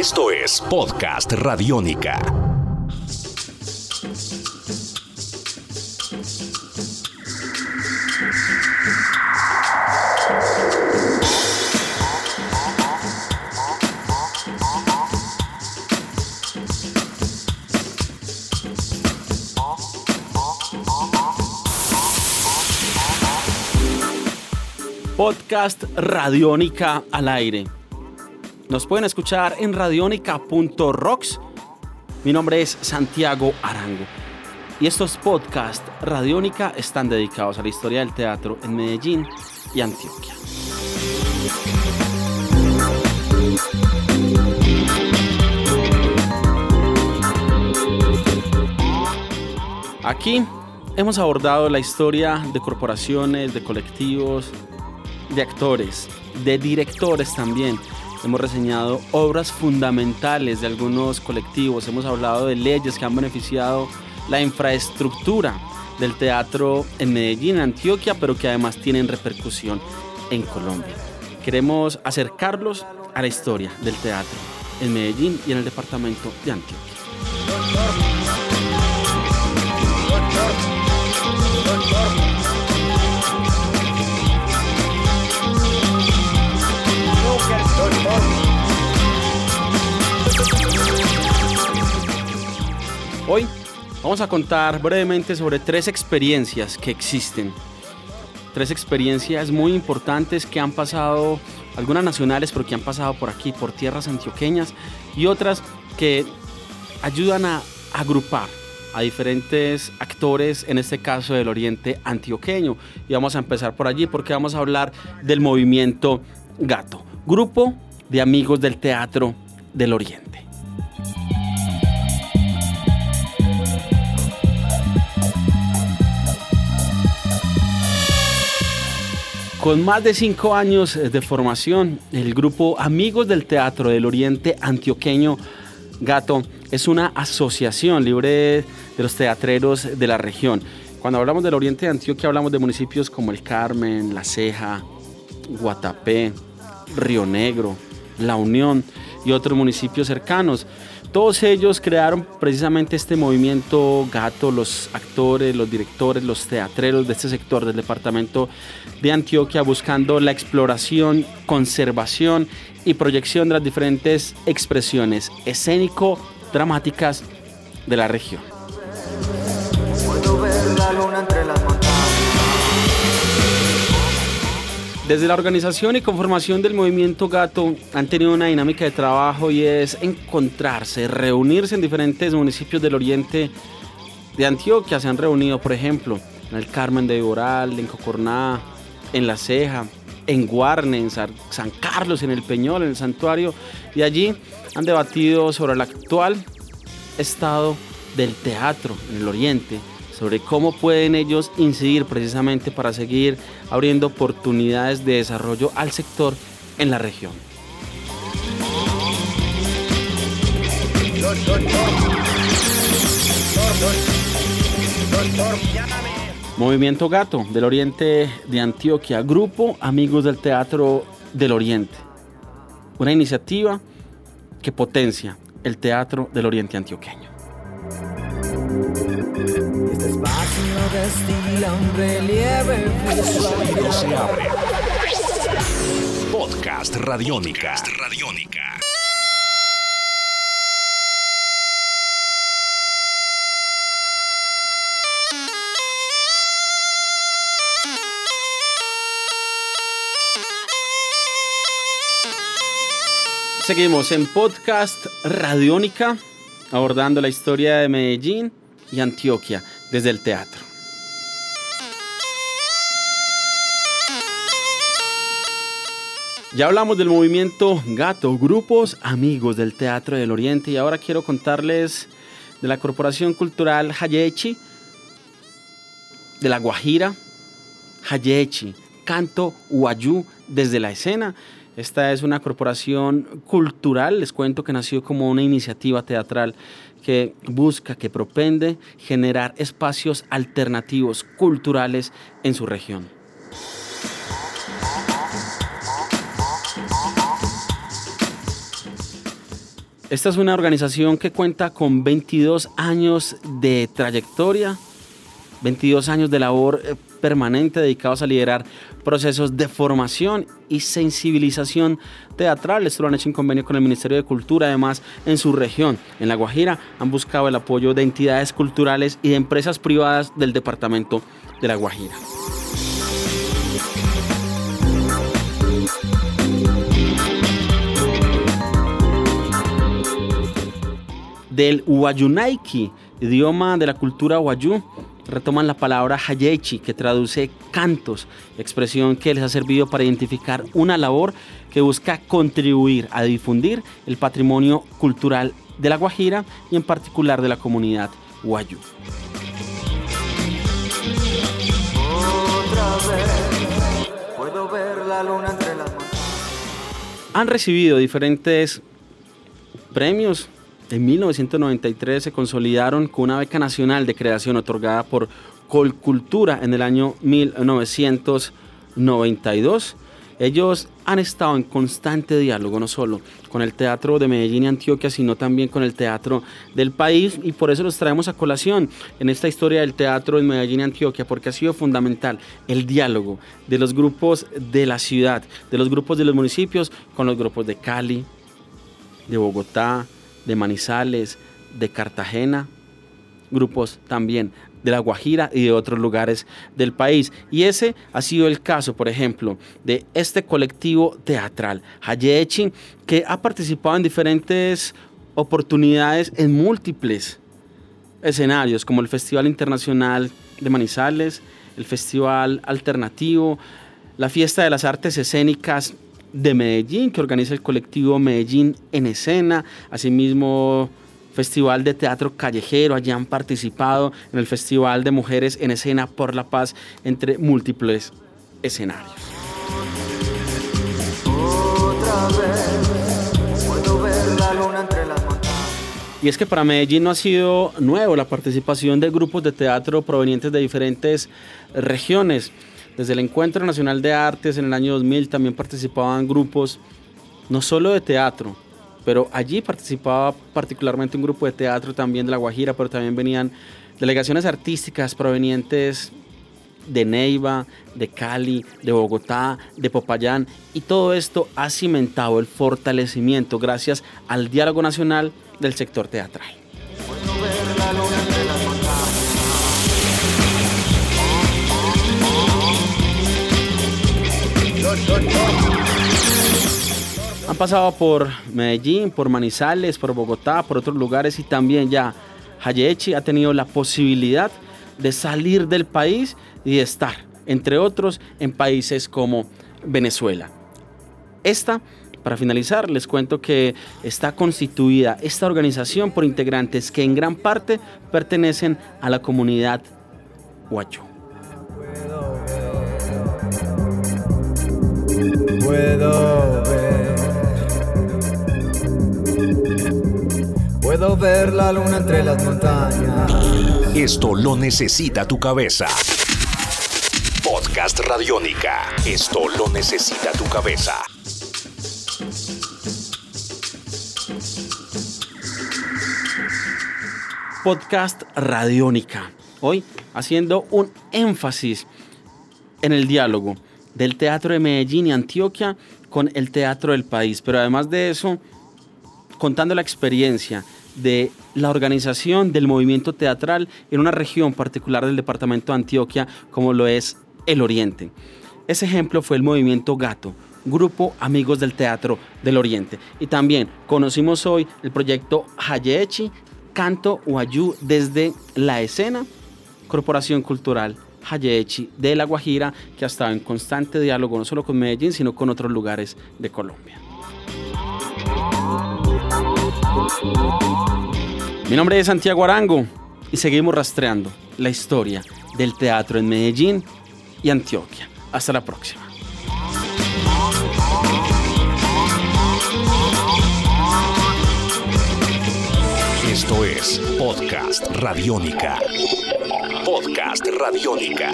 Esto es Podcast Radiónica. Podcast Radiónica al aire. Nos pueden escuchar en radionica.rocks. Mi nombre es Santiago Arango. Y estos podcasts Radiónica están dedicados a la historia del teatro en Medellín y Antioquia. Aquí hemos abordado la historia de corporaciones, de colectivos, de actores, de directores también. Hemos reseñado obras fundamentales de algunos colectivos, hemos hablado de leyes que han beneficiado la infraestructura del teatro en Medellín, Antioquia, pero que además tienen repercusión en Colombia. Queremos acercarlos a la historia del teatro en Medellín y en el departamento de Antioquia. Hoy vamos a contar brevemente sobre tres experiencias que existen. Tres experiencias muy importantes que han pasado, algunas nacionales, pero que han pasado por aquí, por tierras antioqueñas, y otras que ayudan a agrupar a diferentes actores, en este caso del oriente antioqueño. Y vamos a empezar por allí porque vamos a hablar del movimiento Gato, grupo de amigos del teatro del oriente. Con más de cinco años de formación, el grupo Amigos del Teatro del Oriente Antioqueño Gato es una asociación libre de los teatreros de la región. Cuando hablamos del Oriente de Antioquia hablamos de municipios como El Carmen, La Ceja, Guatapé, Río Negro, La Unión y otros municipios cercanos. Todos ellos crearon precisamente este movimiento gato, los actores, los directores, los teatreros de este sector del departamento de Antioquia, buscando la exploración, conservación y proyección de las diferentes expresiones escénico-dramáticas de la región. Desde la organización y conformación del movimiento Gato han tenido una dinámica de trabajo y es encontrarse, reunirse en diferentes municipios del oriente de Antioquia. Se han reunido, por ejemplo, en el Carmen de Iboral, en Cocorná, en La Ceja, en Guarne, en San Carlos, en el Peñol, en el Santuario. Y allí han debatido sobre el actual estado del teatro en el oriente sobre cómo pueden ellos incidir precisamente para seguir abriendo oportunidades de desarrollo al sector en la región. Movimiento Gato del Oriente de Antioquia, Grupo Amigos del Teatro del Oriente. Una iniciativa que potencia el teatro del Oriente antioqueño. Podcast Radiónica. Seguimos en Podcast Radiónica, abordando la historia de Medellín y Antioquia desde el teatro. Ya hablamos del movimiento Gato, grupos amigos del Teatro del Oriente y ahora quiero contarles de la Corporación Cultural Hayechi, de La Guajira, Hayechi, Canto Huayú desde la escena. Esta es una corporación cultural, les cuento que nació como una iniciativa teatral que busca, que propende generar espacios alternativos culturales en su región. Esta es una organización que cuenta con 22 años de trayectoria, 22 años de labor eh, permanente dedicados a liderar procesos de formación y sensibilización teatral. Esto lo han hecho en convenio con el Ministerio de Cultura. Además, en su región, en La Guajira, han buscado el apoyo de entidades culturales y de empresas privadas del departamento de La Guajira. Del Huayunaiki, idioma de la cultura Huayú, retoman la palabra hayechi, que traduce cantos, expresión que les ha servido para identificar una labor que busca contribuir a difundir el patrimonio cultural de La Guajira y en particular de la comunidad Huayú. Han recibido diferentes premios en 1993 se consolidaron con una beca nacional de creación otorgada por Colcultura en el año 1992. Ellos han estado en constante diálogo, no solo con el teatro de Medellín y Antioquia, sino también con el teatro del país, y por eso los traemos a colación en esta historia del teatro en Medellín y Antioquia, porque ha sido fundamental el diálogo de los grupos de la ciudad, de los grupos de los municipios, con los grupos de Cali, de Bogotá, de Manizales, de Cartagena, grupos también de La Guajira y de otros lugares del país. Y ese ha sido el caso, por ejemplo, de este colectivo teatral, Hayechi, que ha participado en diferentes oportunidades en múltiples escenarios, como el Festival Internacional de Manizales, el Festival Alternativo, la Fiesta de las Artes Escénicas de Medellín, que organiza el colectivo Medellín en Escena, asimismo Festival de Teatro Callejero, allí han participado en el Festival de Mujeres en Escena por la Paz, entre múltiples escenarios. Y es que para Medellín no ha sido nuevo la participación de grupos de teatro provenientes de diferentes regiones. Desde el Encuentro Nacional de Artes en el año 2000 también participaban grupos no solo de teatro, pero allí participaba particularmente un grupo de teatro también de La Guajira, pero también venían delegaciones artísticas provenientes de Neiva, de Cali, de Bogotá, de Popayán, y todo esto ha cimentado el fortalecimiento gracias al diálogo nacional del sector teatral. Han pasado por Medellín, por Manizales, por Bogotá, por otros lugares y también ya Hayechi ha tenido la posibilidad de salir del país y de estar, entre otros, en países como Venezuela. Esta, para finalizar, les cuento que está constituida esta organización por integrantes que en gran parte pertenecen a la comunidad huacho. Ver la luna entre las montañas. Esto lo necesita tu cabeza. Podcast Radiónica. Esto lo necesita tu cabeza. Podcast Radiónica. Hoy haciendo un énfasis en el diálogo del Teatro de Medellín y Antioquia con el Teatro del País. Pero además de eso, contando la experiencia de la organización del movimiento teatral en una región particular del departamento de Antioquia como lo es el Oriente. Ese ejemplo fue el movimiento Gato, Grupo Amigos del Teatro del Oriente. Y también conocimos hoy el proyecto Hayechi, Canto Huayú desde la escena, Corporación Cultural Hayechi de La Guajira, que ha estado en constante diálogo no solo con Medellín, sino con otros lugares de Colombia. Mi nombre es Santiago Arango y seguimos rastreando la historia del teatro en Medellín y Antioquia. Hasta la próxima. Esto es Podcast Radiónica. Podcast Radiónica.